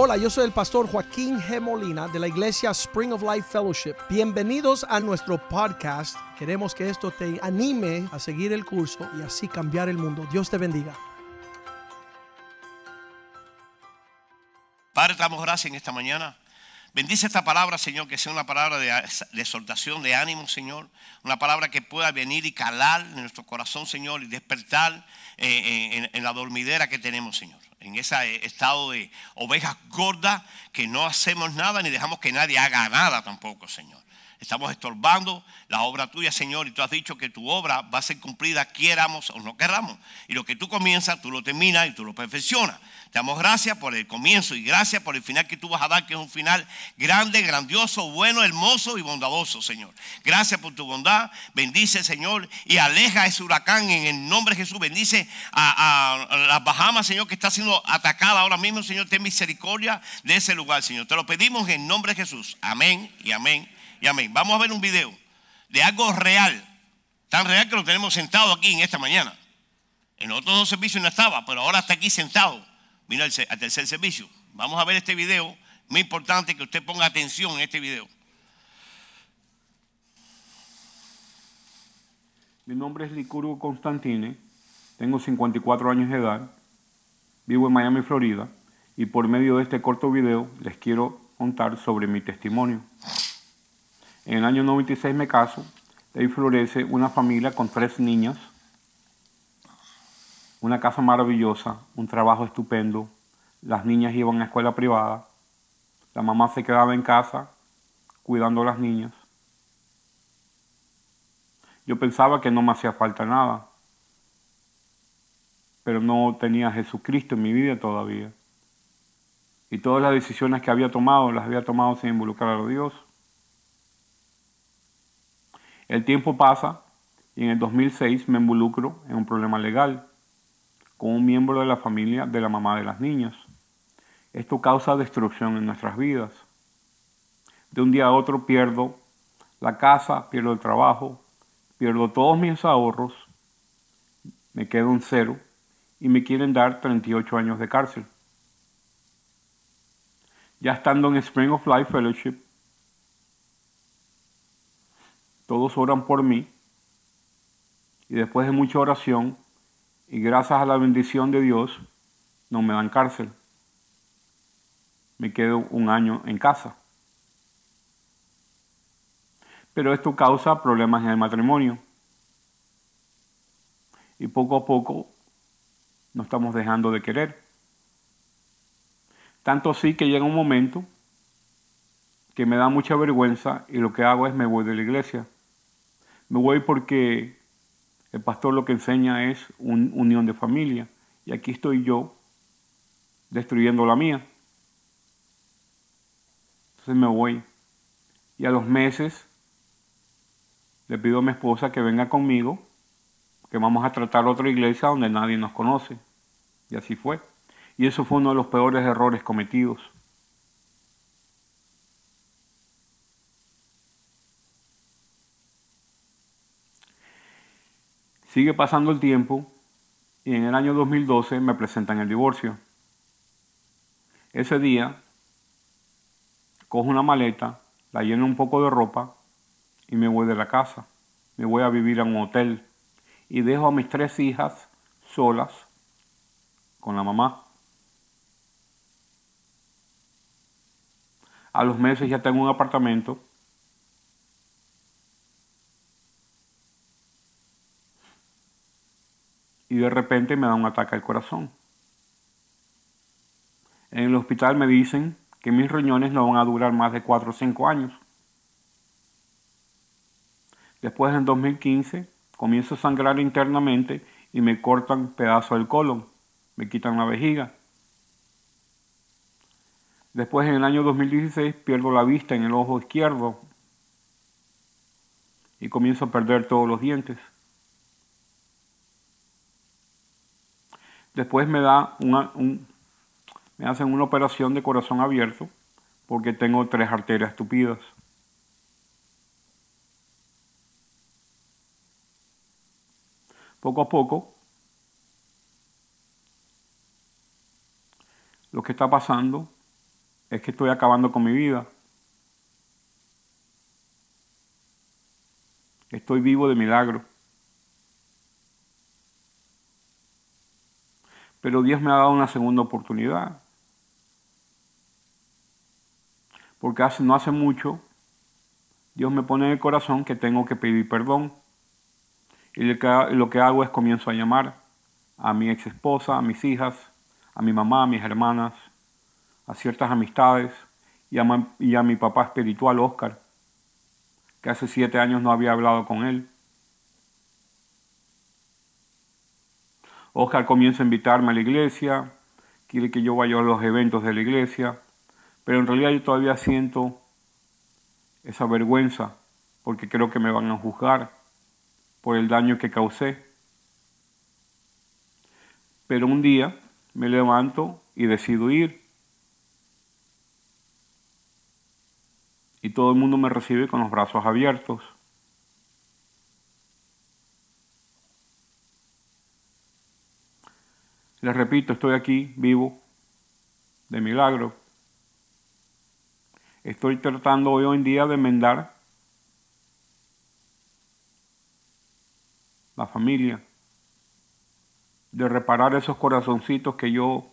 Hola, yo soy el pastor Joaquín G. Molina de la iglesia Spring of Life Fellowship. Bienvenidos a nuestro podcast. Queremos que esto te anime a seguir el curso y así cambiar el mundo. Dios te bendiga. Padre, te damos gracias en esta mañana. Bendice esta palabra, Señor, que sea una palabra de, exhortación, de ánimo, Señor. Una palabra que pueda venir y calar en nuestro corazón, Señor, y despertar eh, en la dormidera que tenemos, Señor. En ese estado de ovejas gordas que no hacemos nada ni dejamos que nadie haga nada tampoco, Señor. Estamos estorbando la obra tuya, Señor, y tú has dicho que tu obra va a ser cumplida, quieramos o no queramos. Y lo que tú comienzas, tú lo terminas y tú lo perfeccionas. Te damos gracias por el comienzo y gracias por el final que tú vas a dar, que es un final grande, grandioso, bueno, hermoso y bondadoso, Señor. Gracias por tu bondad. Bendice, Señor, y aleja ese huracán en el nombre de Jesús. Bendice a, las Bahamas, Señor, que está siendo atacada ahora mismo, Señor. Ten misericordia de ese lugar, Señor. Te lo pedimos en nombre de Jesús. Amén y amén y amén. Vamos a ver un video de algo real, tan real que lo tenemos sentado aquí en esta mañana. En otros dos servicios no estaba, pero ahora está aquí sentado. Vino al, tercer servicio. Vamos a ver este video. Muy importante que usted ponga atención en este video. Mi nombre es Licurgo Constantine, tengo 54 años de edad, vivo en Miami, Florida, y por medio de este corto video les quiero contar sobre mi testimonio. En el año 96 me caso, de ahí florece una familia con tres niñas, una casa maravillosa, un trabajo estupendo, las niñas iban a escuela privada, la mamá se quedaba en casa cuidando a las niñas. Yo pensaba que no me hacía falta nada, pero no tenía a Jesucristo en mi vida todavía. Y todas las decisiones que había tomado las había tomado sin involucrar a Dios. El tiempo pasa y en el 2006 me involucro en un problema legal con un miembro de la familia de la mamá de las niñas. Esto causa destrucción en nuestras vidas. De un día a otro pierdo la casa, pierdo el trabajo, pierdo todos mis ahorros, me quedo en cero y me quieren dar 38 años de cárcel. Ya estando en Spring of Life Fellowship, todos oran por mí y después de mucha oración y gracias a la bendición de Dios no me dan cárcel. Me quedo un año en casa. Pero esto causa problemas en el matrimonio. Y poco a poco nos estamos dejando de querer. Tanto así que llega un momento que me da mucha vergüenza y lo que hago es me voy de la iglesia. Me voy porque el pastor lo que enseña es una unión de familia. Y aquí estoy yo destruyendo la mía. Entonces me voy. Y a los meses le pido a mi esposa que venga conmigo, que vamos a tratar otra iglesia donde nadie nos conoce. Y así fue. Y eso fue uno de los peores errores cometidos. Sigue pasando el tiempo y en el año 2012 me presentan el divorcio. Ese día cojo una maleta, la lleno un poco de ropa y me voy de la casa. Me voy a vivir a un hotel y dejo a mis tres hijas solas con la mamá. A los meses ya tengo un apartamento de repente me da un ataque al corazón. En el hospital me dicen que mis riñones no van a durar más de 4 o 5 años. Después en 2015 comienzo a sangrar internamente y me cortan pedazos del colon, me quitan la vejiga. Después en el año 2016 pierdo la vista en el ojo izquierdo y comienzo a perder todos los dientes. Después me, da me hacen una operación de corazón abierto porque tengo tres arterias tupidas. Poco a poco, lo que está pasando es que estoy acabando con mi vida. Estoy vivo de milagro. Pero Dios me ha dado una segunda oportunidad. Porque hace, no hace mucho Dios me pone en el corazón que tengo que pedir perdón. Y lo que hago es comienzo a llamar a mi ex esposa, a mis hijas, a mi mamá, a mis hermanas, a ciertas amistades y a, y a mi papá espiritual, Oscar, que hace siete años no había hablado con él. Oscar comienza a invitarme a la iglesia, quiere que yo vaya a los eventos de la iglesia, pero en realidad yo todavía siento esa vergüenza porque creo que me van a juzgar por el daño que causé. Pero un día me levanto y decido ir. Y todo el mundo me recibe con los brazos abiertos. Les repito, estoy aquí vivo de milagro. Estoy tratando hoy en día de enmendar la familia, de reparar esos corazoncitos que yo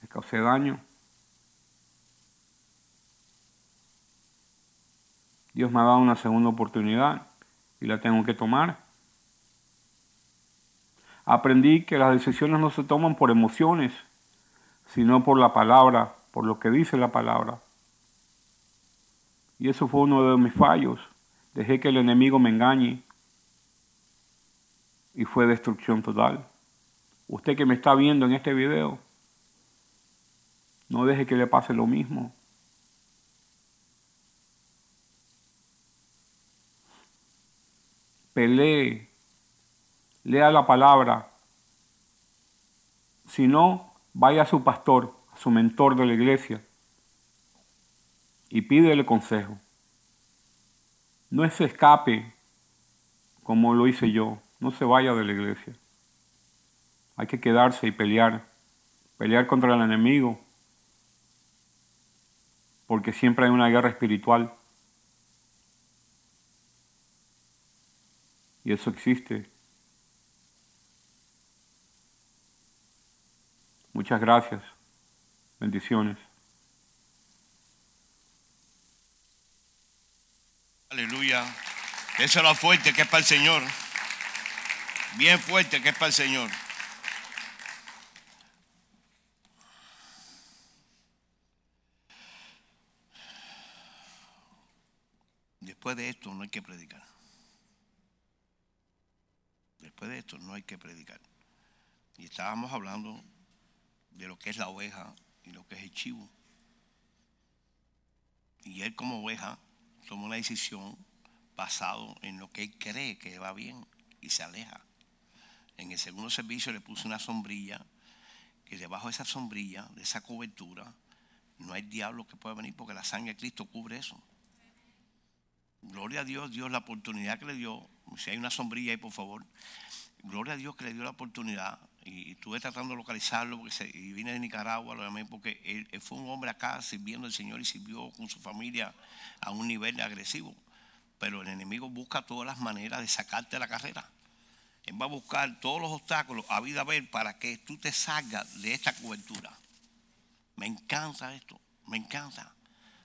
les causé daño. Dios me ha dado una segunda oportunidad y la tengo que tomar. Aprendí que las decisiones no se toman por emociones, sino por la palabra, por lo que dice la palabra. Y eso fue uno de mis fallos. Dejé que el enemigo me engañe y fue destrucción total. Usted que me está viendo en este video, no deje que le pase lo mismo. Pelee, lea la palabra. Si no, vaya a su pastor, a su mentor de la iglesia y pídele consejo. No se escape como lo hice yo. No se vaya de la iglesia. Hay que quedarse y pelear. Pelear contra el enemigo. Porque siempre hay una guerra espiritual. Y eso existe. Muchas gracias. Bendiciones. Aleluya. Eso es lo fuerte que es para el Señor. Bien fuerte que es para el Señor. Después de esto no hay que predicar. Después de esto no hay que predicar. Y estábamos hablando de lo que es la oveja y lo que es el chivo. Y él como oveja toma una decisión basado en lo que él cree que va bien y se aleja. En el segundo servicio le puse una sombrilla, que debajo de esa sombrilla, de esa cobertura, no hay diablo que pueda venir porque la sangre de Cristo cubre eso. Gloria a Dios, Dios la oportunidad que le dio. Si hay una sombrilla ahí, por favor. Gloria a Dios que le dio la oportunidad. Y, estuve tratando de localizarlo porque se, y vine de Nicaragua, lo porque él, fue un hombre acá sirviendo al Señor y sirvió con su familia a un nivel agresivo. Pero el enemigo busca todas las maneras de sacarte de la carrera. Él va a buscar todos los obstáculos a vida ver para que tú te salgas de esta cobertura. Me encanta esto, me encanta.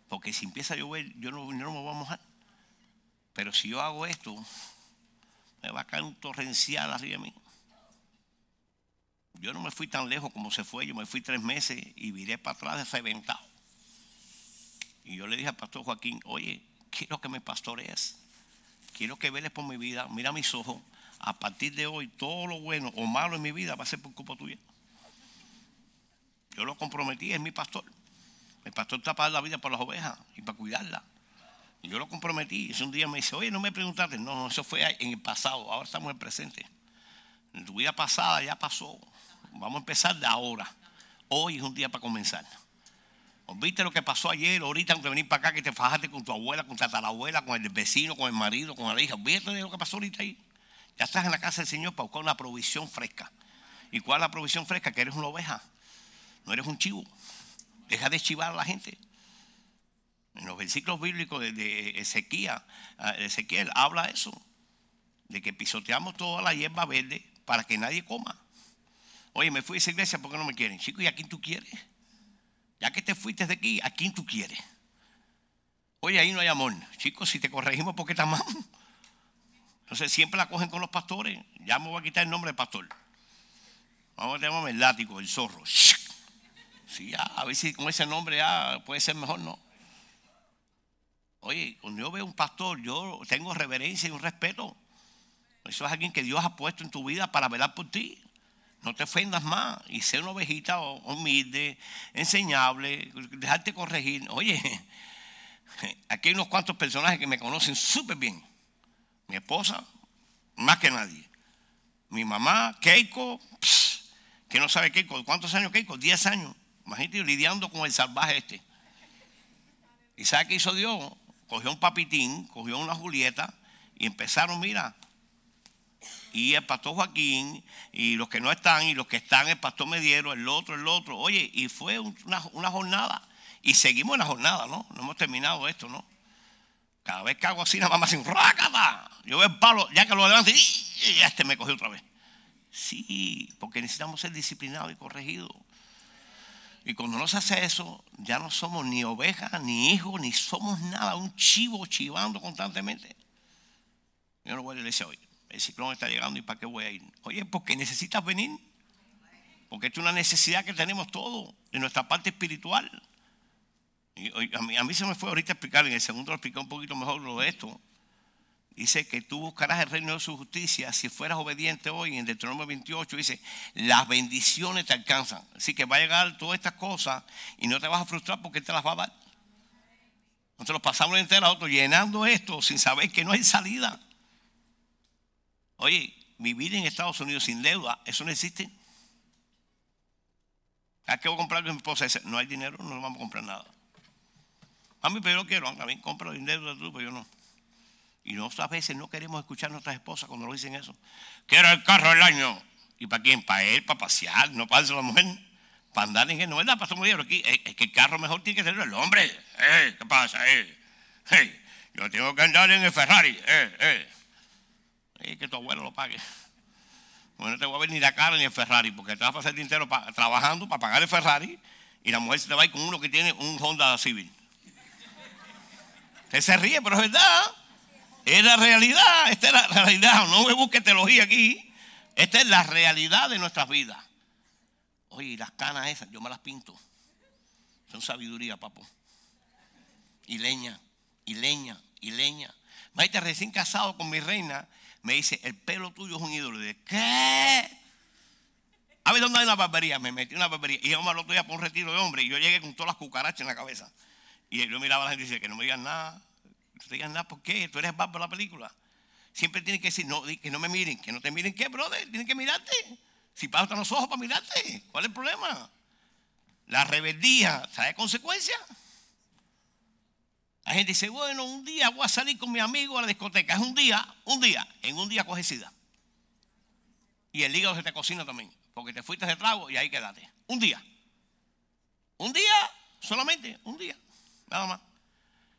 Porque si empieza a llover, yo no, no me voy a mojar. Pero si yo hago esto, me va a caer un torrencial arriba de mí. Yo no me fui tan lejos como se fue, yo me fui tres meses y viré para atrás reventado. Y yo le dije al pastor Joaquín, oye, quiero que me pastorees, quiero que veles por mi vida, mira mis ojos, a partir de hoy todo lo bueno o malo en mi vida va a ser por culpa tuya. Yo lo comprometí, es mi pastor. El pastor está para dar la vida por las ovejas y para cuidarla. Y yo lo comprometí. Y un día me dice, oye, no me preguntaste. No, no, eso fue en el pasado. Ahora estamos en el presente. En tu vida pasada ya pasó. Vamos a empezar de ahora. Hoy es un día para comenzar. ¿Viste lo que pasó ayer? Ahorita de venir para acá que te fajaste con tu abuela, con tu tatarabuela, con el vecino, con el marido, con la hija. ¿Viste lo que pasó ahorita ahí? Ya estás en la casa del Señor para buscar una provisión fresca. ¿Y cuál es la provisión fresca? Que eres una oveja. No eres un chivo. Deja de chivar a la gente. En los versículos bíblicos de, Ezequiel, ah, Ezequiel habla eso, de que pisoteamos toda la hierba verde para que nadie coma. Oye, me fui a esa iglesia porque no me quieren. Chico, ¿y a quién tú quieres? Ya que te fuiste de aquí, ¿a quién tú quieres? Oye, ahí no hay amor. Chicos, si te corregimos, ¿por qué amamos? Entonces siempre la cogen con los pastores. Ya me voy a quitar el nombre de pastor. Vamos a tener el látigo, el zorro. Sí, ya, a ver si con ese nombre ya puede ser mejor, ¿no? Oye, cuando yo veo un pastor, yo tengo reverencia y un respeto. Eso es alguien que Dios ha puesto en tu vida para velar por ti. No te ofendas más y sé una ovejita humilde, enseñable, dejarte corregir. Oye, aquí hay unos cuantos personajes que me conocen súper bien. Mi esposa, más que nadie. Mi mamá, Keiko, que no sabe Keiko. ¿Cuántos años Keiko? Diez años. Imagínate lidiando con el salvaje este. ¿Y sabe qué hizo Dios? Cogió un papitín, cogió una Julieta y empezaron, mira, y el pastor Joaquín, y los que no están, y los que están, el pastor Mediero, el otro, el otro. Oye, y fue una, jornada. Y seguimos en la jornada, ¿no? No hemos terminado esto, ¿no? Cada vez que hago así, nada más hace un rácata. Yo veo el palo, ya que lo levanto, y este me cogió otra vez. Sí, porque necesitamos ser disciplinados y corregidos. Y cuando no se hace eso, ya no somos ni ovejas, ni hijos, ni somos nada, un chivo chivando constantemente. Yo no voy a la iglesia hoy el ciclón está llegando y para qué voy a ir. Oye, porque necesitas venir. Porque es una necesidad que tenemos todos en nuestra parte espiritual. A, mí, se me fue ahorita a explicar, en el segundo lo expliqué un poquito mejor lo de esto. Dice que tú buscarás el reino de su justicia si fueras obediente hoy. En Deuteronomio 28 dice, las bendiciones te alcanzan. Así que va a llegar todas estas cosas y no te vas a frustrar porque te las va a dar. Nosotros pasamos entera otro llenando esto sin saber que no hay salida. Oye, vivir en Estados Unidos sin deuda, eso no existe. ¿A qué voy a comprar mi esposa? no hay dinero, no vamos a comprar nada. A mí, pero yo quiero, a mí compro dinero tú, pero yo no. Y nosotras a veces no queremos escuchar a nuestras esposas cuando nos dicen eso. Quiero el carro del año. ¿Y para quién? Para él, para pasear, no para la mujer. Para andar en él. No es nada, pastor aquí. Es, que el carro mejor tiene que ser el hombre. Eh, ¿Qué pasa? Eh, yo tengo que andar en el Ferrari. Eh, eh que tu abuelo lo pague. Bueno, no te voy a ver ni la cara ni el Ferrari, porque te vas a pasar el dinero trabajando para pagar el Ferrari y la mujer se te va a ir con uno que tiene un Honda Civil. Usted se ríe, pero es verdad. Es la realidad. Esta es la realidad. No me busque teología aquí. Esta es la realidad de nuestras vidas. Oye, las canas esas, yo me las pinto. Son sabiduría, papo. Y leña, y leña, y leña. Maite recién casado con mi reina me dice, el pelo tuyo es un ídolo. de ¿qué? A ver, ¿dónde hay una barbería? Me metí una barbería. Y yo me lo doy por un retiro de hombre. Y yo llegué con todas las cucarachas en la cabeza. Y yo miraba a la gente y dice, que no me digan nada. No te digan nada, ¿por qué? Tú eres barba de la película. Siempre tienen que decir, no, que no me miren. Que no te miren, ¿qué, brother? Tienen que mirarte. Si pasan los ojos para mirarte. ¿Cuál es el problema? La rebeldía, ¿sabe consecuencias? La gente dice, bueno, un día voy a salir con mi amigo a la discoteca. Es un día, un día, en un día coge sida. Y el hígado se te cocina también, porque te fuiste de trago y ahí quédate. Un día. Un día, solamente, un día. Nada más.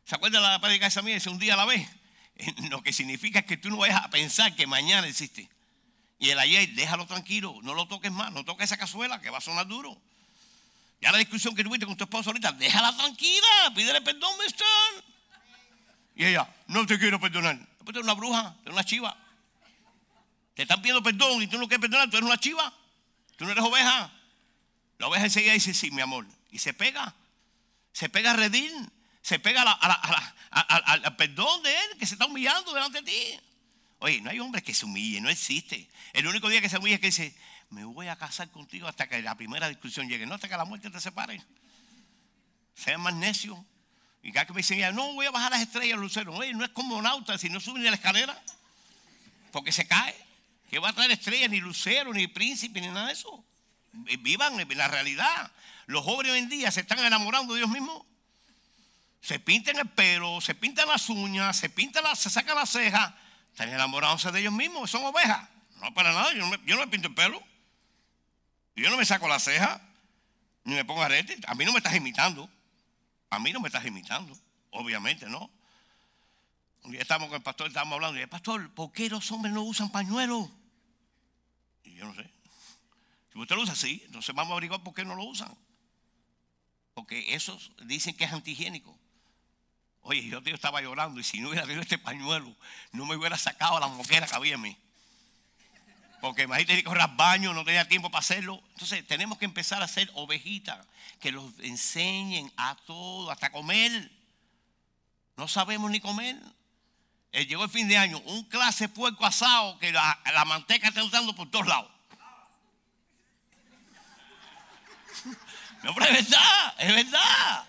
¿Se acuerda la prédica esa mía? Dice un día a la vez. Lo que significa es que tú no vayas a pensar que mañana existe. Y el ayer, déjalo tranquilo, no lo toques más, no toques esa cazuela que va a sonar duro. Ya la discusión que tuviste con tu esposo ahorita, déjala tranquila, pídele perdón, mister. Y ella, no te quiero perdonar. Pues tú eres una bruja, tú eres una chiva. Te están pidiendo perdón y tú no quieres perdonar, tú eres una chiva. Tú no eres oveja. La oveja enseguida dice, sí, mi amor. Y se pega. Se pega a redir. Se pega al perdón de él que se está humillando delante de ti. Oye, no hay hombre que se humille, no existe. El único día que se humilla es que dice, me voy a casar contigo hasta que la primera discusión llegue, no hasta que la muerte te separe. Sea más necio. Y cada que me dicen, no voy a bajar las estrellas, Lucero. Oye, no es como nauta si no sube ni la escalera, porque se cae. ¿Qué va a traer estrellas, ni lucero, ni príncipe, ni nada de eso? Vivan en la realidad. Los jóvenes hoy en día se están enamorando de Dios mismo. Se pintan el pelo, se pintan las uñas, se pintan las, se sacan las cejas. Están enamorándose de ellos mismos, son ovejas. No para nada, yo no me, yo no me pinto el pelo. Yo no me saco la ceja. Ni me pongo arete. A mí no me estás imitando. A mí no me estás imitando. Obviamente, ¿no? Un día estábamos con el pastor, estábamos hablando. Y el pastor, ¿por qué los hombres no usan pañuelos? Y yo no sé. Si usted lo usa así, entonces vamos a averiguar por qué no lo usan. Porque esos dicen que es antihigiénico. Oye, yo tío estaba llorando y si no hubiera tenido este pañuelo, no me hubiera sacado la moquera que había en mí. Porque imagínate correr baño, no tenía tiempo para hacerlo. Entonces tenemos que empezar a hacer ovejitas que los enseñen a todo, hasta comer. No sabemos ni comer. Eh, llegó el fin de año, un clase puerco asado que la, manteca está usando por todos lados. No, pero es verdad, es verdad.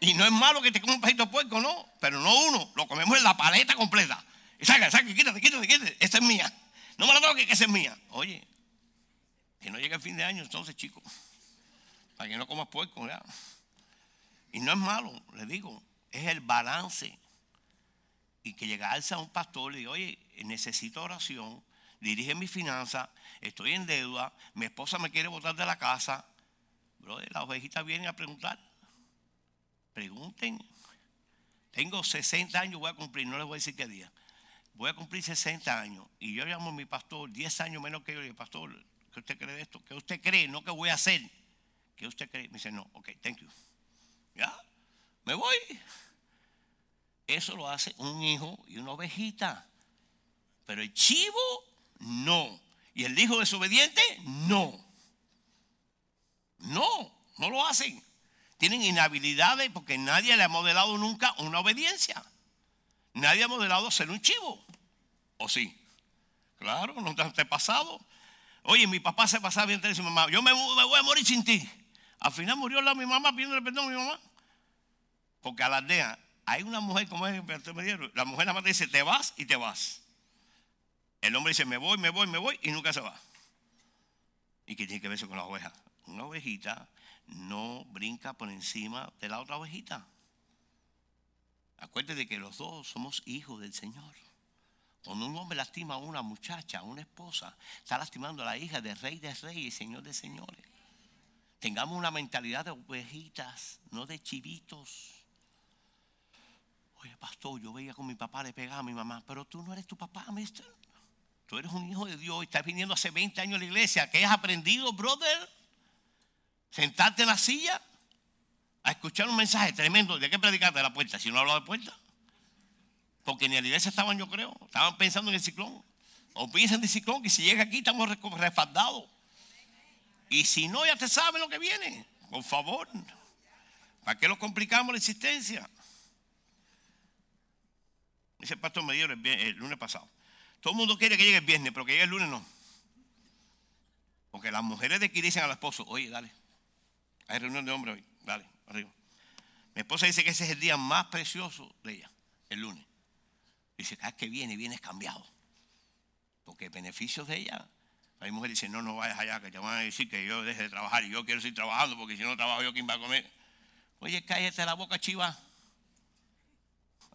Y no es malo que te comas un pedito de puerco, no. Pero no uno, lo comemos en la paleta completa. Y saca, saca, quítate, quítate, quítate. Esta es mía. No me la toques, que esa es mía. Oye, que no llegue el fin de año entonces, chicos. Para que no comas puerco, ¿ya? Y no es malo, le digo, es el balance. Y que llegarse a un pastor y diga, oye, necesito oración, dirige mi finanzas, estoy en deuda, mi esposa me quiere botar de la casa. Brother, las ovejitas vienen a preguntar. Pregunten. Tengo 60 años, voy a cumplir, no les voy a decir qué día. Voy a cumplir 60 años. Y yo llamo a mi pastor, 10 años menos que yo, y digo, pastor, ¿qué usted cree de esto? ¿Qué usted cree? No que voy a hacer. ¿Qué usted cree? Me dice, no, ok, thank you. Ya, me voy. Eso lo hace un hijo y una ovejita. Pero el chivo, no. Y el hijo desobediente, no. No, no lo hacen. Tienen inhabilidades porque nadie le ha modelado nunca una obediencia. Nadie ha modelado ser un chivo. ¿O sí? Claro, no te ha pasado. Oye, mi papá se pasaba bien y mamá, yo me, voy a morir sin ti. Al final murió la mi mamá pidiéndole perdón a mi mamá. Porque a la aldea hay una mujer como es la mujer nada más dice te vas y te vas. El hombre dice me voy, me voy, me voy y nunca se va. ¿Y qué tiene que ver eso con la oveja? Una ovejita no brinca por encima de la otra ovejita. Acuérdate de que los dos somos hijos del Señor. Cuando un hombre lastima a una muchacha, a una esposa, está lastimando a la hija del rey de reyes y señor de señores. Tengamos una mentalidad de ovejitas, no de chivitos. Oye, pastor, yo veía con mi papá le pegaba a mi mamá, pero tú no eres tu papá, mister. Tú eres un hijo de Dios y estás viniendo hace 20 años a la iglesia. ¿Qué has aprendido, brother? Sentarte en la silla a escuchar un mensaje tremendo. ¿De qué predicaste de la puerta? Si no hablaba de puerta. Porque ni en la iglesia estaban, yo creo. Estaban pensando en el ciclón. O piensan de ciclón que si llega aquí estamos respaldados. Y si no, ya te saben lo que viene. Por favor. ¿Para qué lo complicamos la existencia? Dice el pastor Medero el, el lunes pasado. Todo el mundo quiere que llegue el viernes, pero que llegue el lunes no. Porque las mujeres de aquí dicen al esposo, oye, dale. Hay reunión de hombres hoy. Dale, arriba. Mi esposa dice que ese es el día más precioso de ella, el lunes. Dice, cada vez que viene, vienes cambiado. Porque beneficios de ella. Hay mujeres que dicen, no, no vayas allá, que te van a decir que yo deje de trabajar y yo quiero seguir trabajando porque si no trabajo yo, ¿quién va a comer? Oye, cállate la boca, chiva.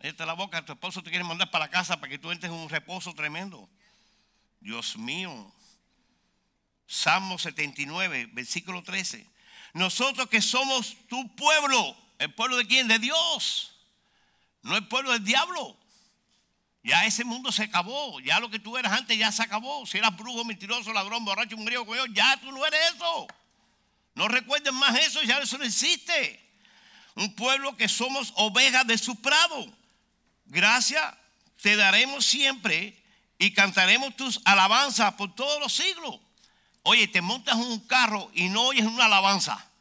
Cállate la boca, tu esposo te quiere mandar para la casa para que tú entres en un reposo tremendo. Dios mío. Salmo 79, versículo 13. Nosotros que somos tu pueblo, ¿el pueblo de quién? De Dios. No el pueblo del diablo. Ya ese mundo se acabó. Ya lo que tú eras antes ya se acabó. Si eras brujo, mentiroso, ladrón, borracho, un griego, ya tú no eres eso. No recuerden más eso, ya eso no existe. Un pueblo que somos ovejas de su prado. Gracias te daremos siempre y cantaremos tus alabanzas por todos los siglos. Oye, te montas en un carro y no oyes una alabanza.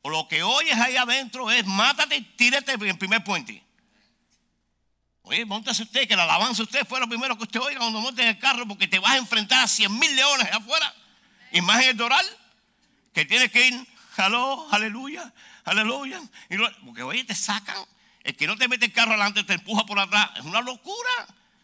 O lo que oyes ahí adentro es mátate, tírate en primer puente. Oye, montase usted, que la alabanza usted fue lo primero que usted oiga cuando monte en el carro, porque te vas a enfrentar a cien mil leones allá afuera. Y más en el doral, que tienes que ir, aló, aleluya, aleluya. porque oye, te sacan. El que no te mete el carro adelante te empuja por atrás. Es una locura.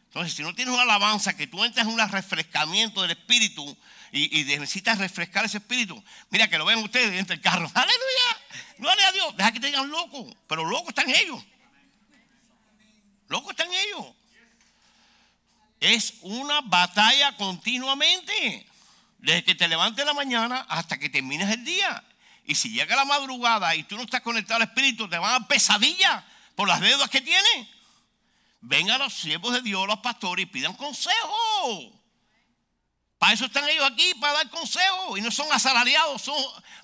Entonces, si no tienes una alabanza, que tú entras en un refrescamiento del espíritu y, necesitas refrescar ese espíritu, mira que lo ven ustedes dentro del carro. Aleluya, gloria a Dios. Deja que te digan loco, pero locos están ellos. Locos están ellos. Es una batalla continuamente. Desde que te levantes la mañana hasta que termines el día. Y si llega la madrugada y tú no estás conectado al Espíritu, te van a dar pesadilla por las deudas que tienes. Vengan los siervos de Dios, los pastores, y pidan consejo. Para eso están ellos aquí, para dar consejo. Y no son asalariados, son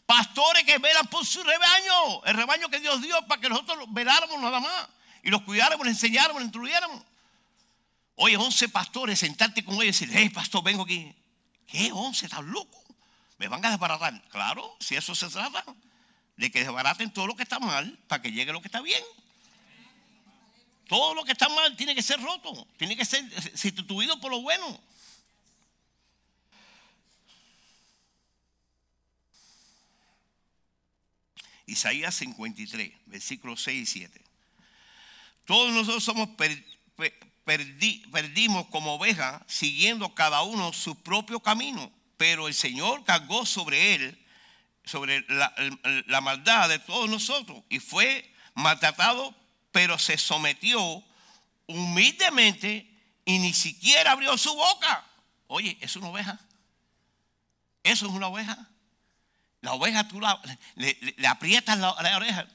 pastores que velan por su rebaño. El rebaño que Dios dio para que nosotros veláramos nada más. Y los cuidáramos, les enseñáramos, les instruyéramos. Oye, 11 pastores, sentarte con ellos y decir, hey, pastor, vengo aquí. ¿Qué? 11, estás loco. Me van a desbaratar. Claro, si eso se trata, de que desbaraten todo lo que está mal para que llegue lo que está bien. Todo lo que está mal tiene que ser roto, tiene que ser sustituido por lo bueno. Isaías 53, versículos 6 y 7. Todos nosotros somos perdimos como ovejas, siguiendo cada uno su propio camino, pero el Señor cargó sobre él, sobre la, maldad de todos nosotros, y fue maltratado, pero se sometió humildemente y ni siquiera abrió su boca. Oye, es una oveja. Eso es una oveja. La oveja tú la, le, le, aprietas la, oreja.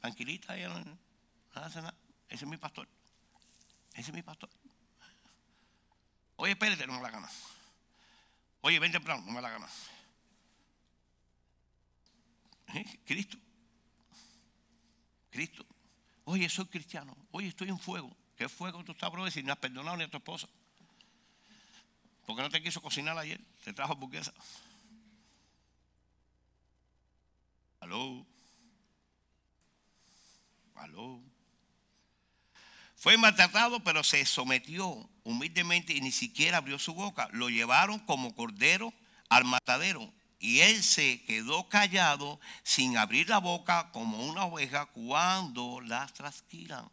Tranquilita, ella no, hace nada. Ese es mi pastor. Ese es mi pastor. Oye, espérate, no me la gana. Oye, ven temprano, no me la gana. ¿Eh? Cristo. Cristo. Oye, soy cristiano. Oye, estoy en fuego. ¿Qué fuego tú estás, bro? Si no has perdonado ni a tu esposa. Porque no te quiso cocinar ayer. Te trajo burguesa. Aló. Aló. Fue maltratado, pero se sometió humildemente y ni siquiera abrió su boca. Lo llevaron como cordero al matadero. Y él se quedó callado sin abrir la boca como una oveja cuando las trasquilan.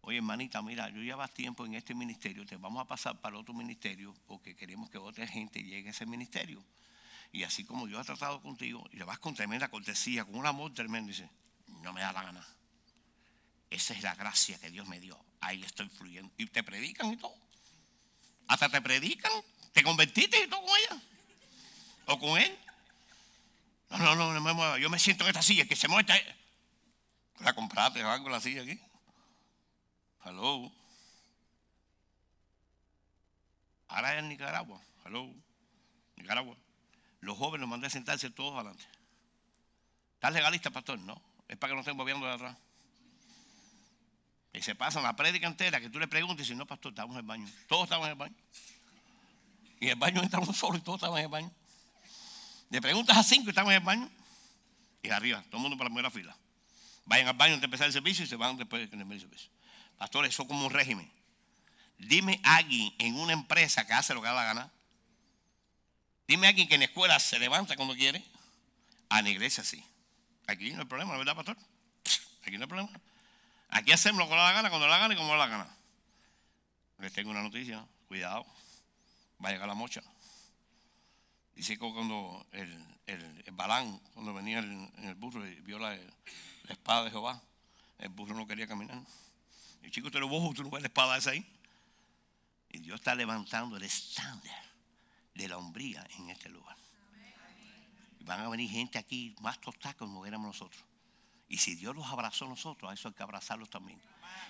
Oye, hermanita, mira, yo llevas tiempo en este ministerio, te vamos a pasar para otro ministerio porque queremos que otra gente llegue a ese ministerio. Y así como yo he tratado contigo, y le vas con tremenda cortesía, con un amor tremendo, dice, no me da la gana. Esa es la gracia que Dios me dio. Ahí estoy fluyendo. Y te predican y todo. Hasta te predican. Te convertiste y todo con ella. O con él. No, no, no, no me mueva. Yo me siento en esta silla, que se mueve. La compraste, con la silla aquí. Hello. Ahora en Nicaragua. Hello. Nicaragua. Los jóvenes los mandé a sentarse todos adelante. ¿Estás legalista, pastor? No. Es para que no estén moviendo de atrás. Y se pasan la prédica entera que tú le preguntes y si no, pastor, estamos en el baño. Todos estamos en el baño. Y en el baño entramos solos y todos estamos en el baño. Le preguntas a cinco y estamos en el baño. Y arriba, todo el mundo para la primera fila. Vayan al baño antes de empezar el servicio y se van después de el servicio. Pastor, eso es como un régimen. Dime a alguien en una empresa que hace lo que da la gana. Dime a alguien que en la escuela se levanta cuando quiere. A la iglesia sí. Aquí no hay problema, ¿verdad, pastor? Aquí no hay problema. Aquí hacemos lo que da la gana, cuando la gana y como la gana. Les tengo una noticia, cuidado, va a llegar la mocha. Dice que cuando el, el, Balán, cuando venía en el burro y vio la, espada de Jehová, el burro no quería caminar. Y chico, tú eres bojo, tú no ves la espada esa ahí. Y Dios está levantando el estándar de la hombría en este lugar. Y van a venir gente aquí más tostada como éramos nosotros. Y si Dios los abrazó a nosotros, a eso hay que abrazarlos también.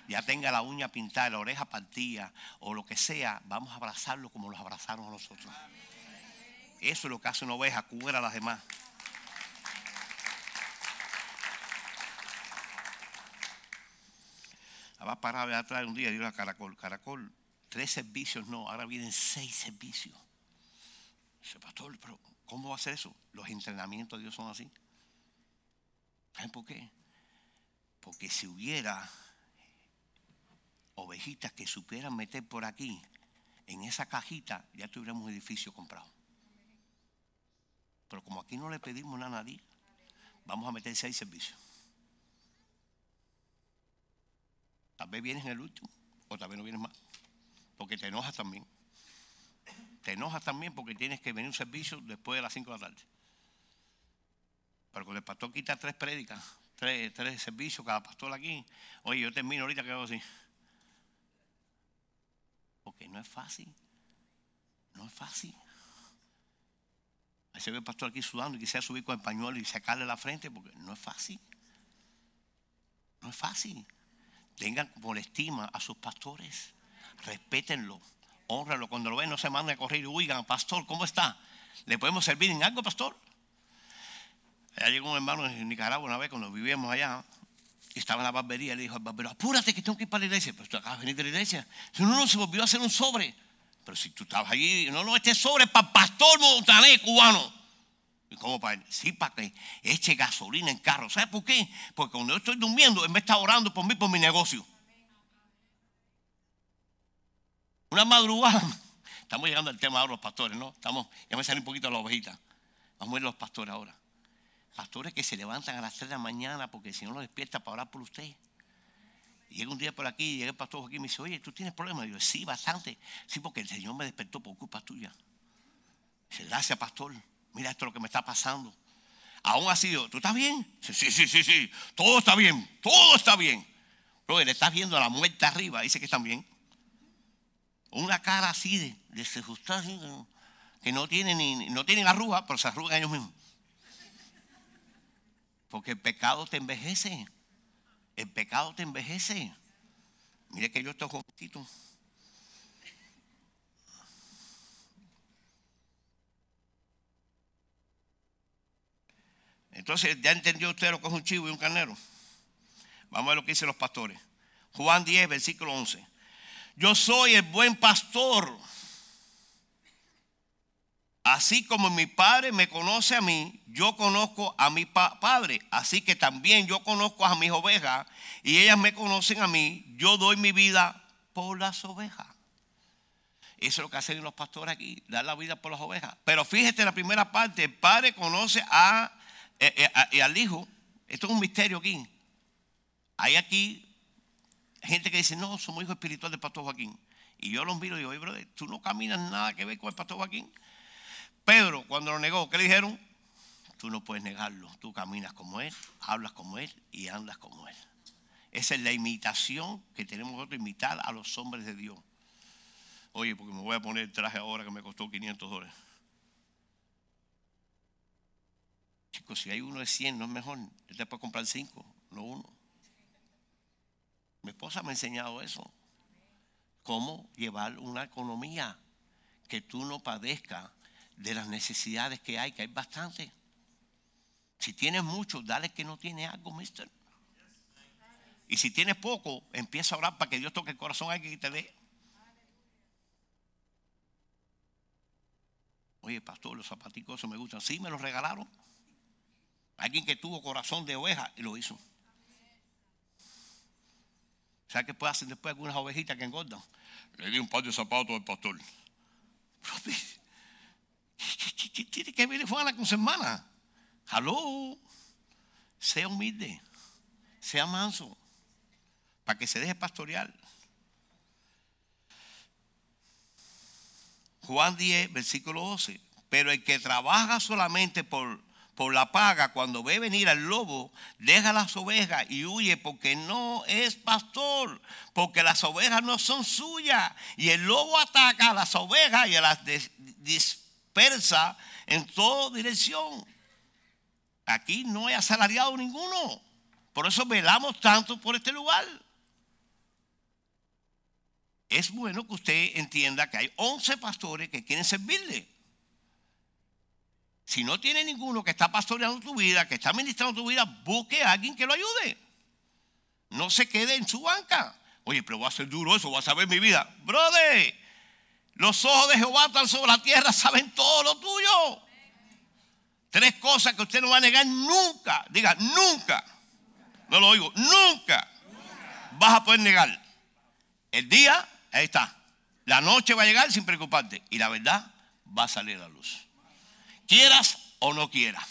Ya tenga la uña pintada, la oreja partida o lo que sea, vamos a abrazarlos como los abrazaron a nosotros. Eso es lo que hace una oveja, cubrir a las demás. Va a parar atrás un día y a Caracol, Caracol, tres servicios no, ahora vienen seis servicios. Dice, pastor, pero ¿cómo va a ser eso? Los entrenamientos de Dios son así. ¿Saben por qué? Porque si hubiera ovejitas que supieran meter por aquí, en esa cajita, ya tuviéramos un edificio comprado. Pero como aquí no le pedimos nada a nadie, vamos a meter seis servicios. Tal vez vienes en el último, o tal vez no vienes más. Porque te enojas también. Te enojas también porque tienes que venir un servicio después de las 5 de la tarde. Pero cuando el pastor quita tres prédicas, tres, tres servicios, cada pastor aquí, oye, yo termino ahorita que hago así. Porque no es fácil. No es fácil. Ahí se ve el pastor aquí sudando y quisiera subir con el pañuelo y sacarle la frente porque no es fácil. No es fácil. Tengan por estima a sus pastores. Respétenlo. Honralo. Cuando lo ven, no se manden a correr y oigan, pastor, ¿cómo está? ¿Le podemos servir en algo, pastor? Allá llegó un hermano en Nicaragua una vez cuando vivíamos allá. Y estaba en la barbería le dijo al barbero, apúrate que tengo que ir para la iglesia. Pero tú acabas de venir de la iglesia. Si no, no, se volvió a hacer un sobre. Pero si tú estabas allí, no, no, este sobre es para pastor montané cubano. ¿Y cómo para él? Sí, para que eche gasolina en carro. ¿Sabes por qué? Porque cuando yo estoy durmiendo, él me está orando por mí, por mi negocio. Una madrugada. Estamos llegando al tema ahora los pastores, ¿no? Estamos, ya me sale un poquito la ovejita. Vamos a ver los pastores ahora. Pastores que se levantan a las 3 de la mañana porque el Señor los despierta para orar por usted. Llega un día por aquí llega el pastor Joaquín y me dice, oye, ¿tú tienes problemas? Y yo, sí, bastante. Sí, porque el Señor me despertó por culpa tuya. Dice, gracias, pastor. Mira esto lo que me está pasando. Aún así, yo, ¿tú estás bien? Sí, sí, sí, sí, sí. Todo está bien. Todo está bien. Pero le estás viendo a la muerte arriba. Dice que están bien. Una cara así de, de que no tienen, ni, no tienen arruga, pero se arrugan ellos mismos. Porque el pecado te envejece. El pecado te envejece. Mire que yo estoy jovencito. Entonces, ¿ya entendió usted lo que es un chivo y un carnero? Vamos a ver lo que dicen los pastores. Juan 10, versículo 11. Yo soy el buen pastor. Así como mi padre me conoce a mí, yo conozco a mi padre. Así que también yo conozco a mis ovejas y ellas me conocen a mí. Yo doy mi vida por las ovejas. Eso es lo que hacen los pastores aquí, dar la vida por las ovejas. Pero fíjate en la primera parte, el padre conoce a, eh, eh, al hijo. Esto es un misterio aquí. Hay aquí gente que dice, no, somos hijos espirituales del pastor Joaquín. Y yo los miro y digo, oye, brother, tú no caminas nada que ver con el pastor Joaquín. Pedro, cuando lo negó, ¿qué le dijeron? Tú no puedes negarlo. Tú caminas como Él, hablas como Él y andas como Él. Esa es la imitación que tenemos nosotros, imitar a los hombres de Dios. Oye, porque me voy a poner el traje ahora que me costó 500 dólares. Chicos, si hay uno de 100, no es mejor. Yo te puedo comprar 5, no uno. Mi esposa me ha enseñado eso. Cómo llevar una economía que tú no padezcas de las necesidades que hay, que hay bastante. Si tienes mucho, dale que no tiene algo, mister. Y si tienes poco, empieza a orar para que Dios toque el corazón a alguien que te dé. Oye, pastor, los zapaticos me gustan. Sí, me los regalaron. Alguien que tuvo corazón de oveja y lo hizo. ¿Sabes qué puede hacer después algunas ovejitas que engordan? Le di un par de zapatos al pastor. ¿Qué, tiene que ver Juana con su hermana? Aló, sea humilde, sea manso, para que se deje pastorear. Juan 10, versículo 12. Pero el que trabaja solamente por, por la paga, cuando ve venir al lobo, deja las ovejas y huye porque no es pastor, porque las ovejas no son suyas. Y el lobo ataca a las ovejas y a las dispersa en toda dirección. Aquí no hay asalariado ninguno. Por eso velamos tanto por este lugar. Es bueno que usted entienda que hay 11 pastores que quieren servirle. Si no tiene ninguno que está pastoreando tu vida, que está administrando tu vida, busque a alguien que lo ayude. No se quede en su banca. Oye, pero va a ser duro eso, va a saber mi vida. Brother, los ojos de Jehová están sobre la tierra, saben todo lo tuyo. Tres cosas que usted no va a negar nunca. Diga, nunca. No lo oigo, nunca. Vas a poder negar. El día, ahí está. La noche va a llegar sin preocuparte. Y la verdad va a salir a la luz. Quieras o no quieras.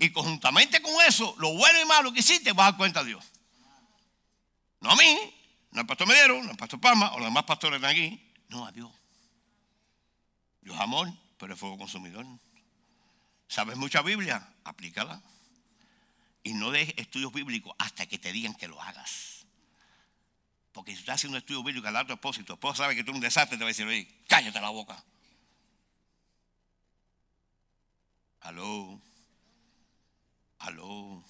Y conjuntamente con eso, lo bueno y malo que hiciste, vas a dar cuenta a Dios. No a mí, no al pastor Medero, no al pastor Palma o los demás pastores de aquí. No a Dios. Dios amor, pero es fuego consumidor. ¿Sabes mucha Biblia? Aplícala. Y no dejes estudios bíblicos hasta que te digan que lo hagas. Porque si estás haciendo un estudio bíblico al alto esposo y tu esposo sabe que tú eres un desastre, te va a decir, oye, cállate la boca. Aló. Aló.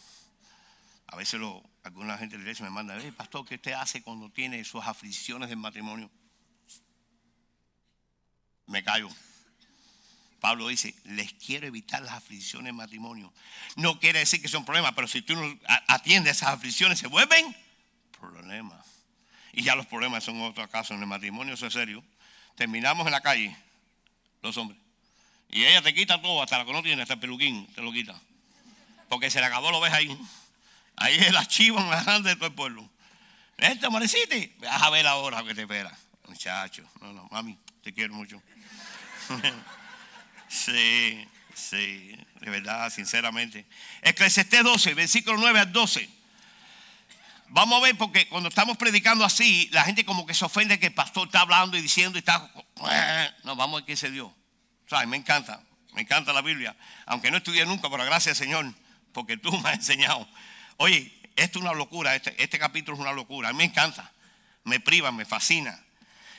A veces lo, alguna gente de la me manda, hey, pastor, ¿qué usted hace cuando tiene sus aflicciones del matrimonio? Me callo. Pablo dice, les quiero evitar las aflicciones del matrimonio. No quiere decir que son problemas, pero si tú no atiendes esas aflicciones, se vuelven problemas. Y ya los problemas son otro caso en el matrimonio, eso es serio. Terminamos en la calle, los hombres. Y ella te quita todo, hasta la que no tiene, hasta el peluquín, te lo quita. Porque se le acabó, lo ves ahí. Ahí es la chiva más grande de todo el pueblo. Este amaneciste, vas a ver ahora que te espera. Muchacho, no, no, mami, te quiero mucho. sí, sí, de verdad, sinceramente. Eclesiastés 12, versículo 9 al 12. Vamos a ver, porque cuando estamos predicando así, la gente como que se ofende que el pastor está hablando y diciendo y está. No, vamos a ver qué se dio. O me encanta, me encanta la Biblia. Aunque no estudié nunca, pero gracias, Señor, porque tú me has enseñado. Oye, esto es una locura, este, este, capítulo es una locura. A mí me encanta, me priva, me fascina.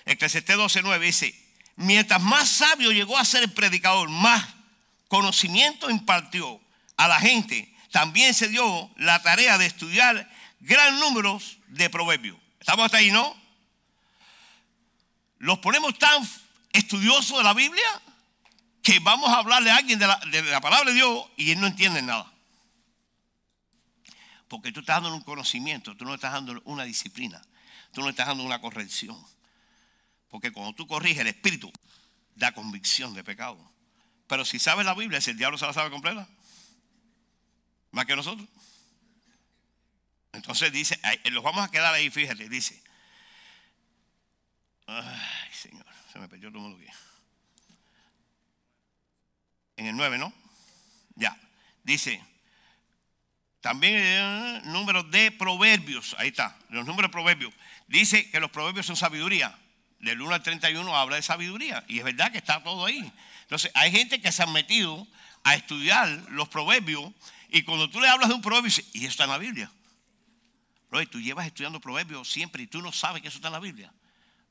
Eclesiastés 12.9 dice, mientras más sabio llegó a ser el predicador, más conocimiento impartió a la gente. También se dio la tarea de estudiar gran número de proverbios. ¿Estamos hasta ahí, no? Los ponemos tan estudiosos de la Biblia que vamos a hablarle a alguien de la, de la palabra de Dios y él no entiende nada. Porque tú estás dando un conocimiento, tú no estás dando una disciplina, tú no estás dando una corrección. Porque cuando tú corriges el espíritu, da convicción de pecado. Pero si sabes la Biblia, si el diablo se la sabe completa, más que nosotros. Entonces dice, los vamos a quedar ahí, fíjate, dice. Ay, Señor, se me perdió todo mundo aquí. En el 9, ¿no? Ya. Dice, también el número de proverbios, ahí está, los números de proverbios. Dice que los proverbios son sabiduría. Del 1 al 31 habla de sabiduría. Y es verdad que está todo ahí. Entonces, hay gente que se han metido a estudiar los proverbios. Y cuando tú le hablas de un proverbio, y eso está en la Biblia. Pero tú llevas estudiando proverbios siempre y tú no sabes que eso está en la Biblia.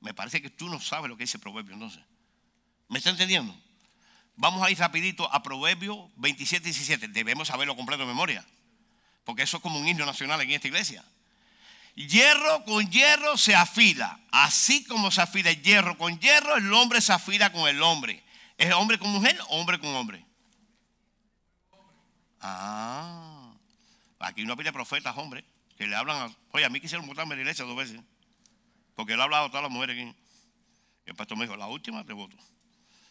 Me parece que tú no sabes lo que dice proverbio entonces. ¿Me está entendiendo? Vamos a ir rapidito a Proverbios 27 y 17. Debemos saberlo completo de memoria porque eso es como un himno nacional en esta iglesia. Hierro con hierro se afila. Así como se afila el hierro con hierro, el hombre se afila con el hombre. ¿Es hombre con mujer o hombre con hombre? Ah, aquí no pide profetas, hombre, que le hablan a. Oye, a mí quisieron votarme la iglesia dos veces, porque él ha hablado a todas las mujeres aquí. El pastor me dijo: La última te voto.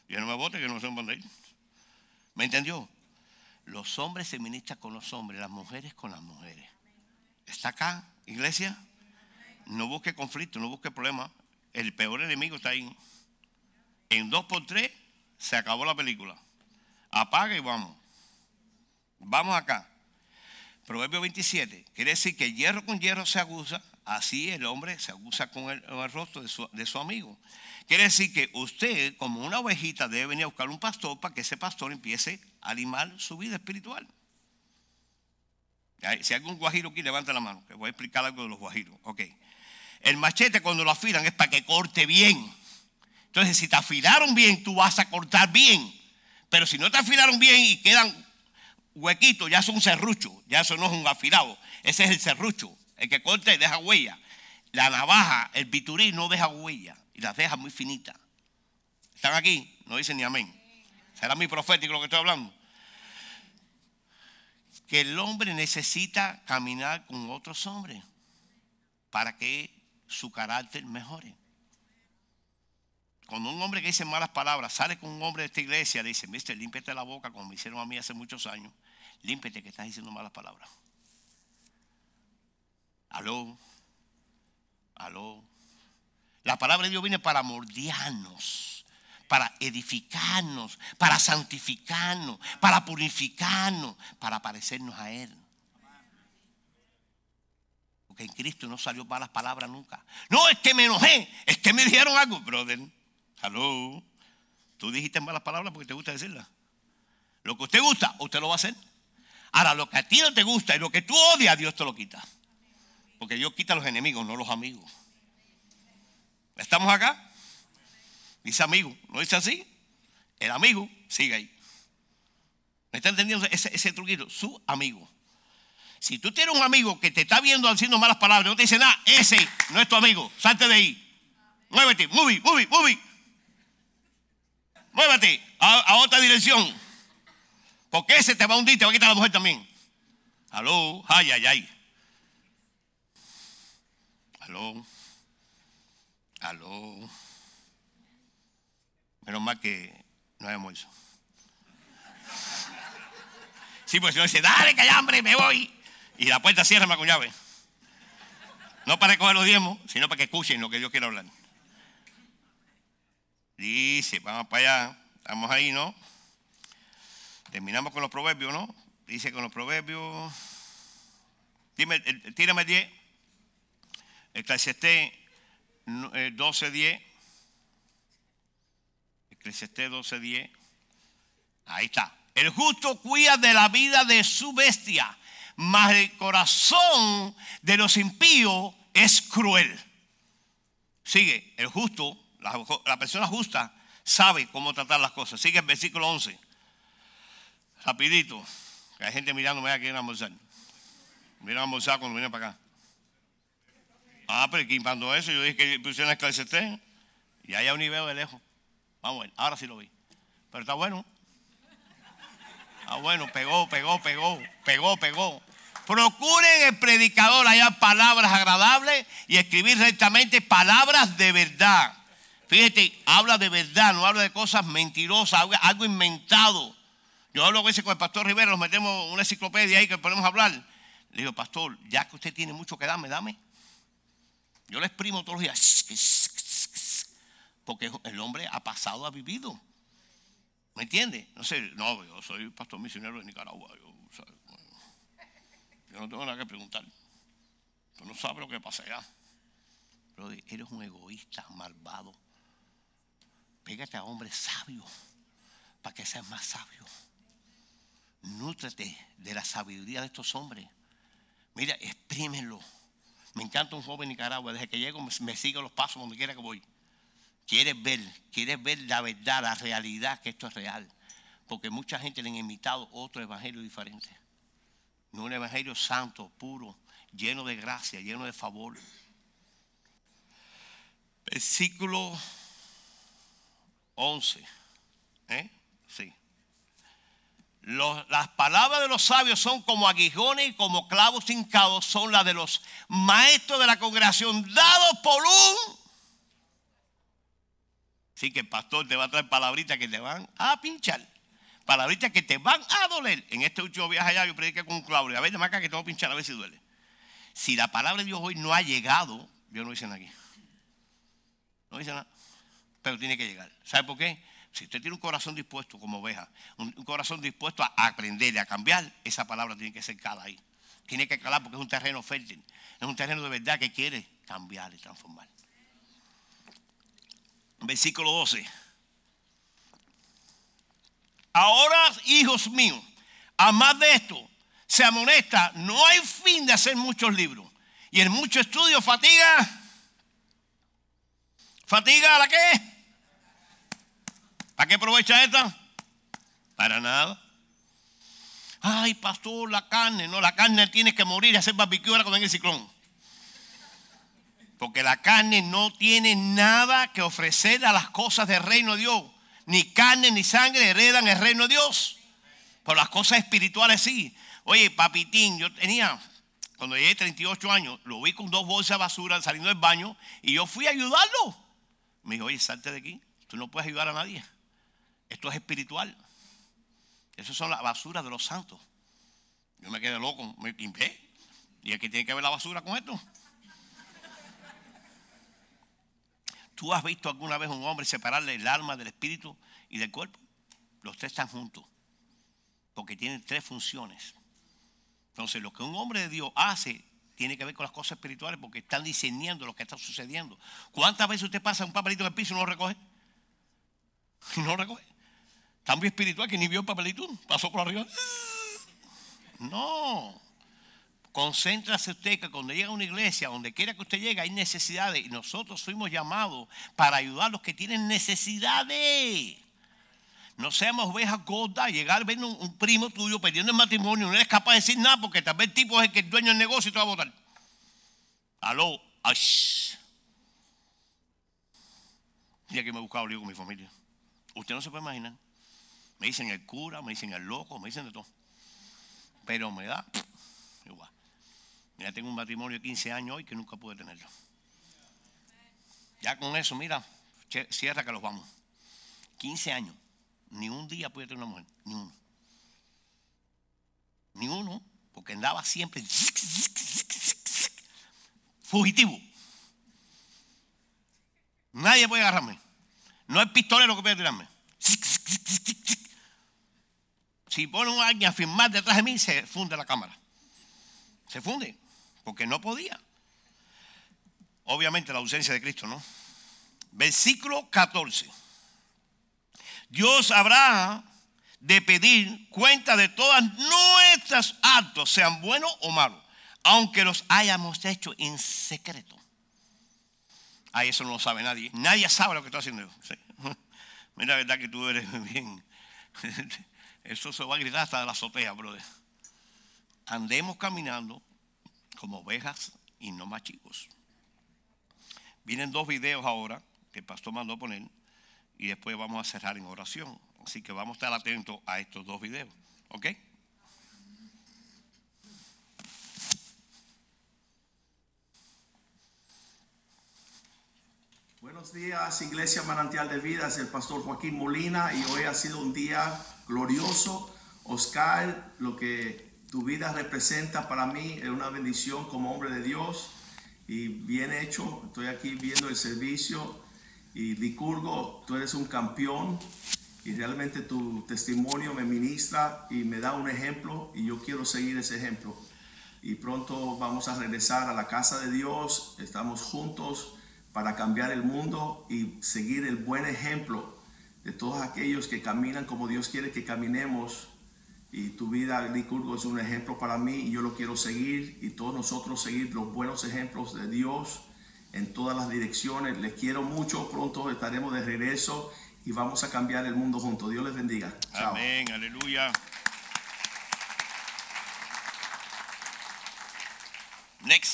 Y él no me vote, que no sé dónde ir. ¿Me entendió? Los hombres se ministran con los hombres, las mujeres con las mujeres. ¿Está acá, iglesia? No busque conflicto, no busque problema. El peor enemigo está ahí. En dos por tres se acabó la película. Apaga y vamos. Vamos acá. Proverbio 27. Quiere decir que hierro con hierro se aguza. Así el hombre se aguza con el, rostro de su, de su, amigo. Quiere decir que usted, como una ovejita, debe venir a buscar un pastor para que ese pastor empiece animar su vida espiritual. Si hay algún guajiro aquí, levanta la mano, que voy a explicar algo de los guajiros. Ok. El machete cuando lo afilan es para que corte bien. Entonces, si te afilaron bien, tú vas a cortar bien. Pero si no te afilaron bien y quedan huequitos, ya son serruchos. Ya eso no es un afilado. Ese es el serrucho. El que corta y deja huella. La navaja, el biturí no deja huella. Y las deja muy finitas. ¿Están aquí? No dicen ni amén. ¿Será muy profético lo que estoy hablando? Que el hombre necesita caminar con otros hombres para que su carácter mejore. Cuando un hombre que dice malas palabras sale con un hombre de esta iglesia, dice, mister, límpiate la boca como me hicieron a mí hace muchos años. Límpiate que estás diciendo malas palabras. Aló. Aló. La palabra de Dios viene para mordiarnos para edificarnos, para santificarnos, para purificarnos, para parecernos a Él. Porque en Cristo no salió malas palabras nunca. No, es que me enojé, es que me dijeron algo, brother. Hello. Tú dijiste malas palabras porque te gusta decirlas. Lo que usted gusta, usted lo va a hacer. Ahora, lo que a ti no te gusta y lo que tú odias, Dios te lo quita. Porque Dios quita a los enemigos, no los amigos. ¿Estamos acá? Dice amigo, ¿no dice así? El amigo sigue ahí. ¿Me está entendiendo ese, truquito? Su amigo. Si tú tienes un amigo que te está viendo haciendo malas palabras, no te dice nada, ese no es tu amigo. Salte de ahí. Muévete, move, move, move. Muévete a otra dirección. Porque ese te va a hundir, te va a quitar la mujer también. Aló, ay, ay, ay. Aló. Aló. Menos mal que no hay almuerzo. Sí, pues si no dice, dale que hay hambre, me voy. Y la puerta cierra con llave. No para recoger los diezmos, sino para que escuchen lo que Dios quiere hablar. Dice, vamos para allá. Estamos ahí, ¿no? Terminamos con los proverbios, ¿no? Dice con los proverbios. Dime, eh, tírame 10. Eclesiastés 12, 10. Eclesiastés 12, 10. Ahí está. El justo cuida de la vida de su bestia, mas el corazón de los impíos es cruel. Sigue, el justo, la, persona justa, sabe cómo tratar las cosas. Sigue el versículo 11. Rapidito, hay gente mirándome aquí en almorzar. Mira a almorzar cuando viene para acá. Ah, pero ¿quién mandó eso? Yo dije que pusieron esclarecer. Y hay un nivel de lejos. Vamos a ver, ahora sí lo vi. Pero está bueno. Ah, bueno, pegó, pegó, pegó, pegó, pegó. Procuren el predicador hallar palabras agradables y escribir rectamente palabras de verdad. Fíjate, habla de verdad, no habla de cosas mentirosas, algo inventado. Yo hablo a veces con el pastor Rivera, nos metemos una enciclopedia ahí que podemos hablar. Le digo, pastor, ya que usted tiene mucho que darme, dame. Yo le exprimo todos los días. Porque el hombre ha pasado, ha vivido. ¿Me entiende? No sé, no, yo soy pastor misionero de Nicaragua. Yo, no tengo nada que preguntar. Tú no sabes lo que pasa. Pero eres un egoísta, malvado. Pégate a hombres sabios para que seas más sabio. Nútrete de la sabiduría de estos hombres. Mira, exprímenlo. Me encanta un joven Nicaragua. Desde que llego me sigue los pasos donde quiera que voy. Quieres ver, quieres ver la verdad, la realidad que esto es real. Porque mucha gente le han imitado otro evangelio diferente. No un evangelio santo, puro, lleno de gracia, lleno de favor. Versículo 11. ¿Eh? Sí. las palabras de los sabios son como aguijones y como clavos hincados son las de los maestros de la congregación, dados por un. Sí, que el pastor te va a traer palabritas que te van a pinchar. Palabritas que te van a doler. En este último viaje allá yo prediqué con Claudio. A ver, acá que te voy a pinchar a ver si duele. Si la palabra de Dios hoy no ha llegado, yo no hice nada aquí. No hice nada. Pero tiene que llegar. ¿Sabe por qué? Si usted tiene un corazón dispuesto como oveja, un, corazón dispuesto a aprender y a cambiar, esa palabra tiene que ser cada ahí. Tiene que calar porque es un terreno fértil. Es un terreno de verdad que quiere cambiar y transformar. Versículo 12. Ahora, hijos míos, a más de esto, se amonesta, no hay fin de hacer muchos libros. Y en mucho estudio fatiga. ¿Fatiga a la qué? ¿Para qué aprovecha esta? Para nada. Ay, pastor, la carne. No, la carne tiene que morir y hacer barbecue ahora venga el ciclón. Porque la carne no tiene nada que ofrecer a las cosas del reino de Dios. Ni carne ni sangre heredan el reino de Dios. Pero las cosas espirituales sí. Oye, papitín, yo tenía, cuando llegué 38 años, lo vi con dos bolsas de basura saliendo del baño y yo fui a ayudarlo. Me dijo, oye, salte de aquí. Tú no puedes ayudar a nadie. Esto es espiritual. Eso son las basuras de los santos. Yo me quedé loco, me limpié. ¿Y aquí tiene que ver la basura con esto? ¿Tú has visto alguna vez un hombre separarle el alma del espíritu y del cuerpo? Los tres están juntos. Porque tienen tres funciones. Entonces, lo que un hombre de Dios hace tiene que ver con las cosas espirituales porque están diseñando lo que está sucediendo. ¿Cuántas veces usted pasa un papelito en el piso y no lo recoge? No lo recoge. Cambio espiritual que ni vio el papelito, pasó por arriba. No. Concéntrase usted que cuando llega a una iglesia, donde quiera que usted llegue, hay necesidades. Y nosotros fuimos llamados para ayudar a los que tienen necesidades. No seamos ovejas gordas, llegar ver un, un primo tuyo perdiendo el matrimonio, no eres capaz de decir nada porque tal vez el tipo es el que es dueño del negocio y te va a votar. Aló, ay. Mira que me he buscado lío con mi familia. Usted no se puede imaginar. Me dicen el cura, me dicen el loco, me dicen de todo. Pero me da. Mira, tengo un matrimonio de 15 años hoy que nunca pude tenerlo. Ya con eso, mira, cierra que los vamos. 15 años. Ni un día pude tener una mujer. Ni uno. Ni uno. Porque andaba siempre fugitivo. Nadie puede agarrarme. No hay pistolero que pueda tirarme. Si pone a alguien a firmar detrás de mí, se funde la cámara. Se funde. Porque no podía. Obviamente la ausencia de Cristo, ¿no? Versículo 14. Dios habrá de pedir cuenta de todas nuestros actos, sean buenos o malos, aunque los hayamos hecho en secreto. Ay, eso no lo sabe nadie. Nadie sabe lo que está haciendo yo. Mira, la verdad que tú eres bien. Eso se va a gritar hasta de la azotea, brother. Andemos caminando como ovejas y no más chicos. Vienen dos videos ahora que el pastor mandó poner y después vamos a cerrar en oración. Así que vamos a estar atentos a estos dos videos. ¿Ok? Buenos días, Iglesia Manantial de Vida, es el pastor Joaquín Molina y hoy ha sido un día glorioso. Oscar, lo que tu vida representa para mí una bendición como hombre de Dios y bien hecho. Estoy aquí viendo el servicio y Licurgo, tú eres un campeón y realmente tu testimonio me ministra y me da un ejemplo y yo quiero seguir ese ejemplo. Y pronto vamos a regresar a la casa de Dios, estamos juntos para cambiar el mundo y seguir el buen ejemplo de todos aquellos que caminan como Dios quiere que caminemos. Y tu vida, Licurgo, es un ejemplo para mí y yo lo quiero seguir y todos nosotros seguir los buenos ejemplos de Dios en todas las direcciones. Les quiero mucho, pronto estaremos de regreso y vamos a cambiar el mundo juntos. Dios les bendiga. Amén, aleluya. Next.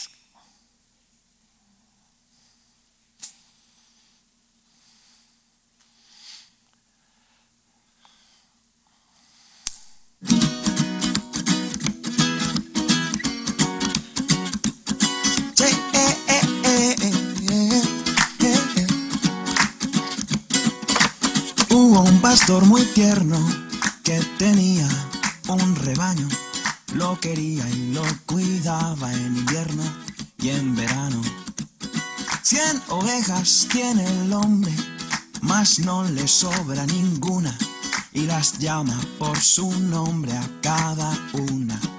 Muy tierno que tenía un rebaño, lo quería y lo cuidaba en invierno y en verano. Cien ovejas tiene el hombre, mas no le sobra ninguna y las llama por su nombre a cada una.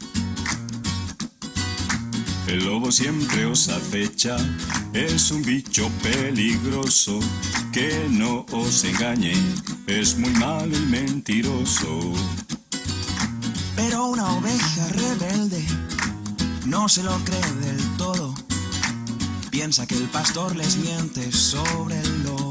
El lobo siempre os acecha, es un bicho peligroso, que no os engañe, es muy malo y mentiroso. Pero una oveja rebelde no se lo cree del todo. Piensa que el pastor les miente sobre el lobo.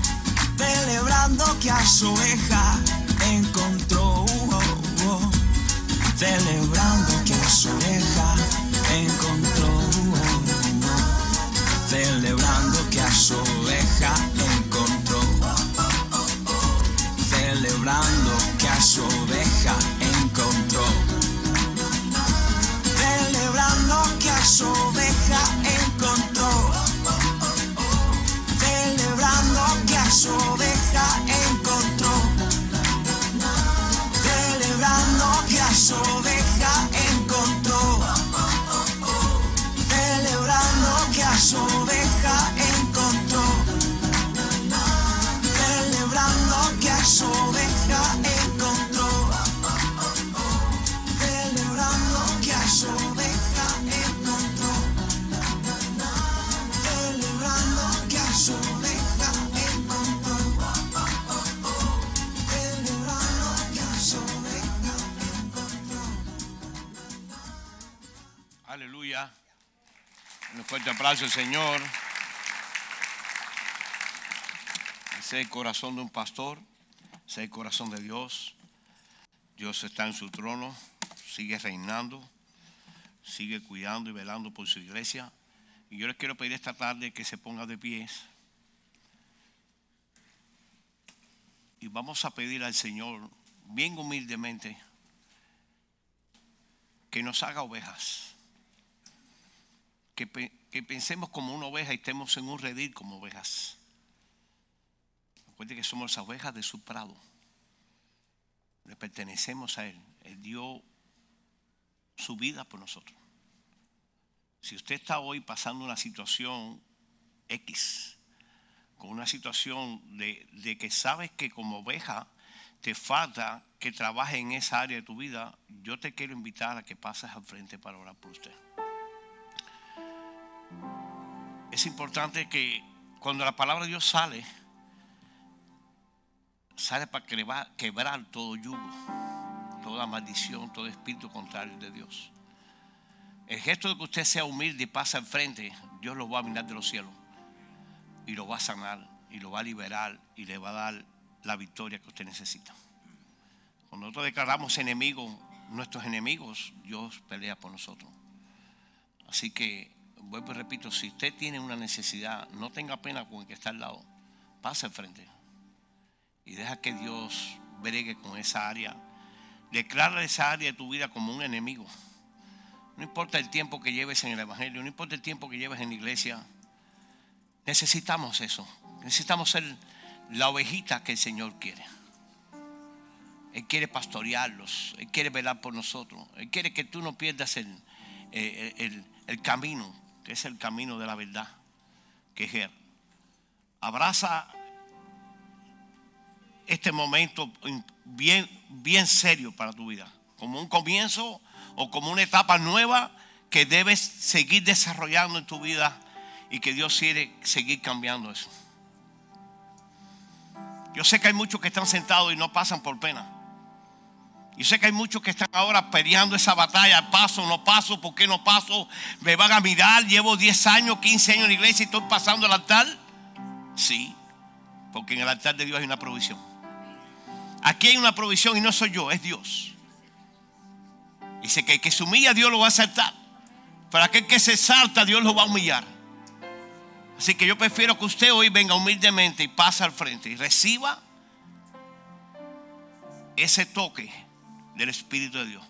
celebrando que a su oveja encontró. uh, oh, oh. Celebrando que a su oveja encontró. uh. Celebrando Señor. Ese es el corazón de un pastor. Ese es el corazón de Dios. Dios está en su trono. Sigue reinando. Sigue cuidando y velando por su iglesia. Y yo les quiero pedir esta tarde que se ponga de pies. Y vamos a pedir al Señor, bien humildemente, que nos haga ovejas que, que pensemos como una oveja y estemos en un redil como ovejas. Recuerde que somos las ovejas de su prado. Le pertenecemos a Él. Él dio su vida por nosotros. Si usted está hoy pasando una situación X, con una situación de, de que sabes que como oveja te falta que trabaje en esa área de tu vida, yo te quiero invitar a que pases al frente para orar por usted es importante que cuando la palabra de Dios sale, sale para quebrar, quebrar todo yugo, toda maldición, todo espíritu contrario de Dios. El gesto de que usted sea humilde y pase al frente, Dios lo va a mirar de los cielos y lo va a sanar y lo va a liberar y le va a dar la victoria que usted necesita. Cuando nosotros declaramos enemigos, nuestros enemigos, Dios pelea por nosotros. Así que, vuelvo y repito, si usted tiene una necesidad, no tenga pena con el que está al lado. Pase al frente. Y deja que Dios bregue con esa área. Declara esa área de tu vida como un enemigo. No importa el tiempo que lleves en el Evangelio, no importa el tiempo que lleves en la iglesia. Necesitamos eso. Necesitamos ser la ovejita que el Señor quiere. Él quiere pastorearlos. Él quiere velar por nosotros. Él quiere que tú no pierdas el, eh, el camino, que es el camino de la verdad, que es. Abraza este momento bien, bien serio para tu vida, como un comienzo o como una etapa nueva que debes seguir desarrollando en tu vida y que Dios quiere seguir cambiando eso. Yo sé que hay muchos que están sentados y no pasan por pena. Yo sé que hay muchos que están ahora peleando esa batalla, paso, no paso, ¿por qué no paso? Me van a mirar, llevo 10 años, 15 años en la iglesia y estoy pasando el altar. Sí, porque en el altar de Dios hay una provisión. Aquí hay una provisión y no soy yo, es Dios. Dice que el que se humilla, Dios lo va a aceptar. Pero aquel que se salta, Dios lo va a humillar. Así que yo prefiero que usted hoy venga humildemente y pase al frente y reciba ese toque del Espíritu de Dios.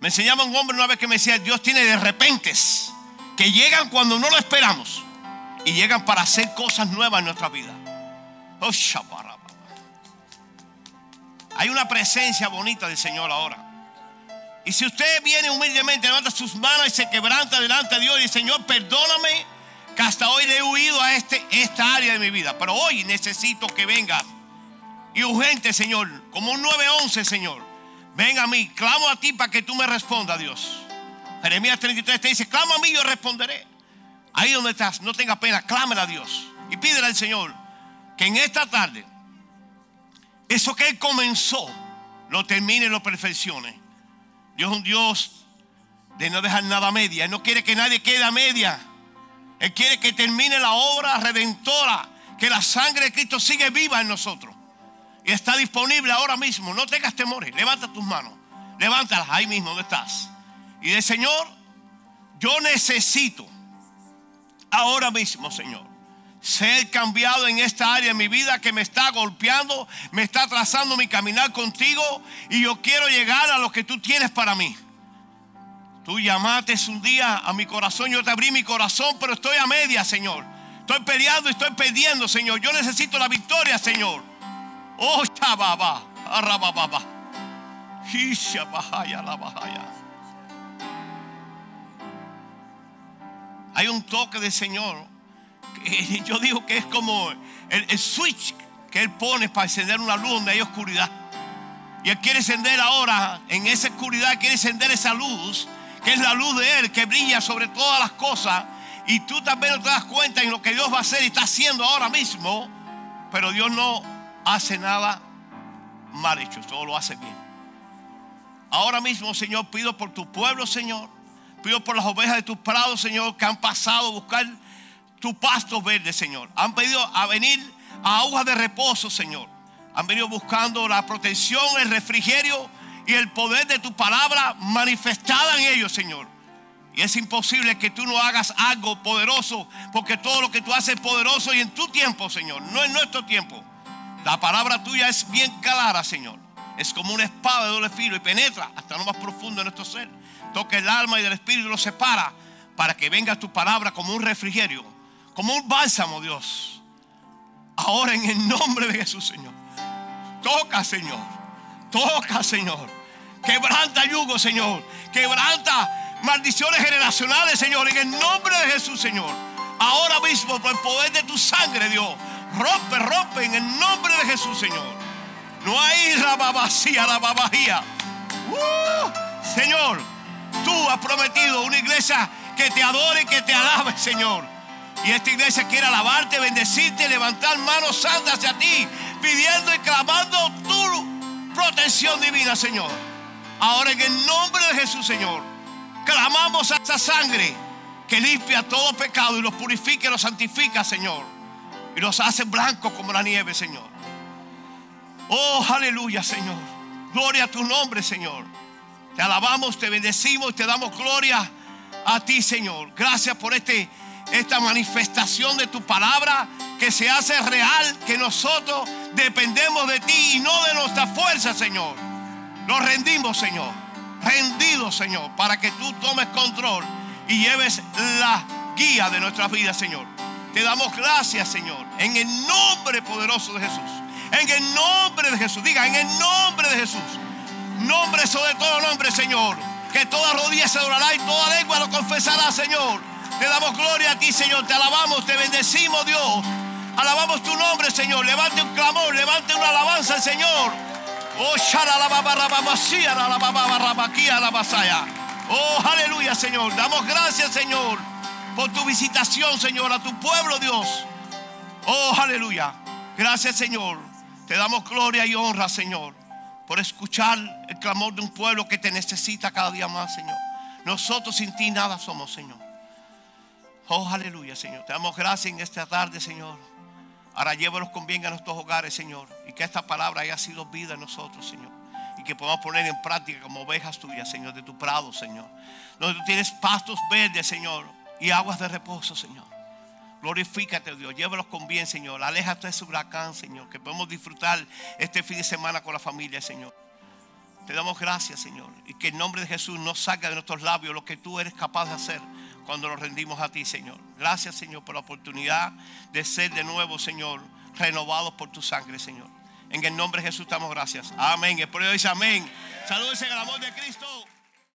Me enseñaba un hombre una vez que me decía, Dios tiene de repentes que llegan cuando no lo esperamos y llegan para hacer cosas nuevas en nuestra vida. Oh. Hay una presencia bonita del Señor ahora. Y si usted viene humildemente, levanta sus manos y se quebranta delante de Dios y dice, Señor, perdóname que hasta hoy le he huido a este, esta área de mi vida. Pero hoy necesito que venga. Y urgente, Señor, como un 911, Señor. Ven a mí, clamo a ti para que tú me respondas, Dios. Jeremías 33 te dice, clama a mí yo responderé. Ahí donde estás, no tenga pena, clámela a Dios. Y pídele al Señor que en esta tarde, eso que Él comenzó, lo termine y lo perfeccione. Dios es un Dios de no dejar nada a media. Él no quiere que nadie quede a media. Él quiere que termine la obra redentora, que la sangre de Cristo sigue viva en nosotros. Y está disponible ahora mismo. No tengas temores. Levanta tus manos. Levántalas ahí mismo donde estás. Y de Señor, yo necesito ahora mismo, Señor, ser cambiado en esta área de mi vida que me está golpeando, me está trazando mi caminar contigo y yo quiero llegar a lo que tú tienes para mí. Tú llamaste un día a mi corazón, yo te abrí mi corazón, pero estoy a media, Señor. Estoy peleando y estoy perdiendo, Señor. Yo necesito la victoria, Señor. Oh, chababa, arrababa. Hisha bahaya la bahaya. Hay un toque del Señor. yo digo que es como el, el switch que Él pone para encender una luz donde hay oscuridad. Y Él quiere encender ahora, en esa oscuridad, quiere encender esa luz, que es la luz de Él, que brilla sobre todas las cosas. Y tú también no te das cuenta en lo que Dios va a hacer y está haciendo ahora mismo. Pero Dios no hace nada mal hecho, todo lo hace bien. Ahora mismo, Señor, pido por tu pueblo, Señor. Pido por las ovejas de tus prados, Señor, que han pasado a buscar tu pasto verde, Señor. Han pedido a venir a aguas de reposo, Señor. Han venido buscando la protección, el refrigerio y el poder de tu palabra manifestada en ellos, Señor. Y es imposible que tú no hagas algo poderoso, porque todo lo que tú haces es poderoso y en tu tiempo, Señor, no en nuestro tiempo. La palabra tuya es bien clara, Señor. Es como una espada de doble filo y penetra hasta lo más profundo de nuestro ser. Toca el alma y del espíritu lo separa para que venga tu palabra como un refrigerio, como un bálsamo, Dios. Ahora en el nombre de Jesús, Señor. Toca, Señor. Toca, Señor. Quebranta yugo, Señor. Quebranta maldiciones generacionales, Señor. En el nombre de Jesús, Señor. Ahora mismo, por el poder de tu sangre, Dios. Rompe, rompe en el nombre de Jesús, Señor. No hay rababacía, rababajía. Uh, Señor, tú has prometido una iglesia que te adore y que te alabe, Señor. Y esta iglesia quiere alabarte, bendecirte, levantar manos santas hacia ti, pidiendo y clamando tu protección divina, Señor. Ahora en el nombre de Jesús, Señor, clamamos a esa sangre que limpia todo pecado y los purifica y los santifica, Señor. Y los hace blancos como la nieve, Señor. Oh, aleluya, Señor. Gloria a tu nombre, Señor. Te alabamos, te bendecimos y te damos gloria a ti, Señor. Gracias por este, esta manifestación de tu palabra que se hace real, que nosotros dependemos de ti y no de nuestra fuerza, Señor. Nos rendimos, Señor. Rendidos, Señor, para que tú tomes control y lleves la guía de nuestras vidas, Señor. Te damos gracias, Señor, en el nombre poderoso de Jesús. En el nombre de Jesús. Diga, en el nombre de Jesús. Nombre sobre todo nombre, Señor. Que toda rodilla se doblará y toda lengua lo confesará, Señor. Te damos gloria a ti, Señor. Te alabamos, te bendecimos, Dios. Alabamos tu nombre, Señor. Levante un clamor, levante una alabanza al Señor. Oh, Oh, aleluya, Señor. Damos gracias, Señor, por tu visitación, Señor, a tu pueblo, Dios. Oh, aleluya. Gracias, Señor. Te damos gloria y honra, Señor. por escuchar el clamor de un pueblo que te necesita cada día más, Señor. Nosotros sin ti nada somos, Señor. Oh, aleluya, Señor. Te damos gracias en esta tarde, Señor. Ahora llévalos con bien a nuestros hogares, Señor. Y que esta palabra haya sido vida en nosotros, Señor. Y que podamos poner en práctica como ovejas tuyas, Señor, de tu prado, Señor. Donde tú tienes pastos verdes, Señor. Y aguas de reposo, Señor. Glorifícate, Dios. Llévalos con bien, Señor. Aléjate de ese huracán, Señor. Que podemos disfrutar este fin de semana con la familia, Señor. Te damos gracias, Señor. Y que en nombre de Jesús no salga de nuestros labios lo que tú eres capaz de hacer cuando nos rendimos a ti, Señor. Gracias, Señor, por la oportunidad de ser de nuevo, Señor, renovados por tu sangre, Señor. En el nombre de Jesús damos gracias. Amén. El pueblo dice amén. Saludos en el amor de Cristo.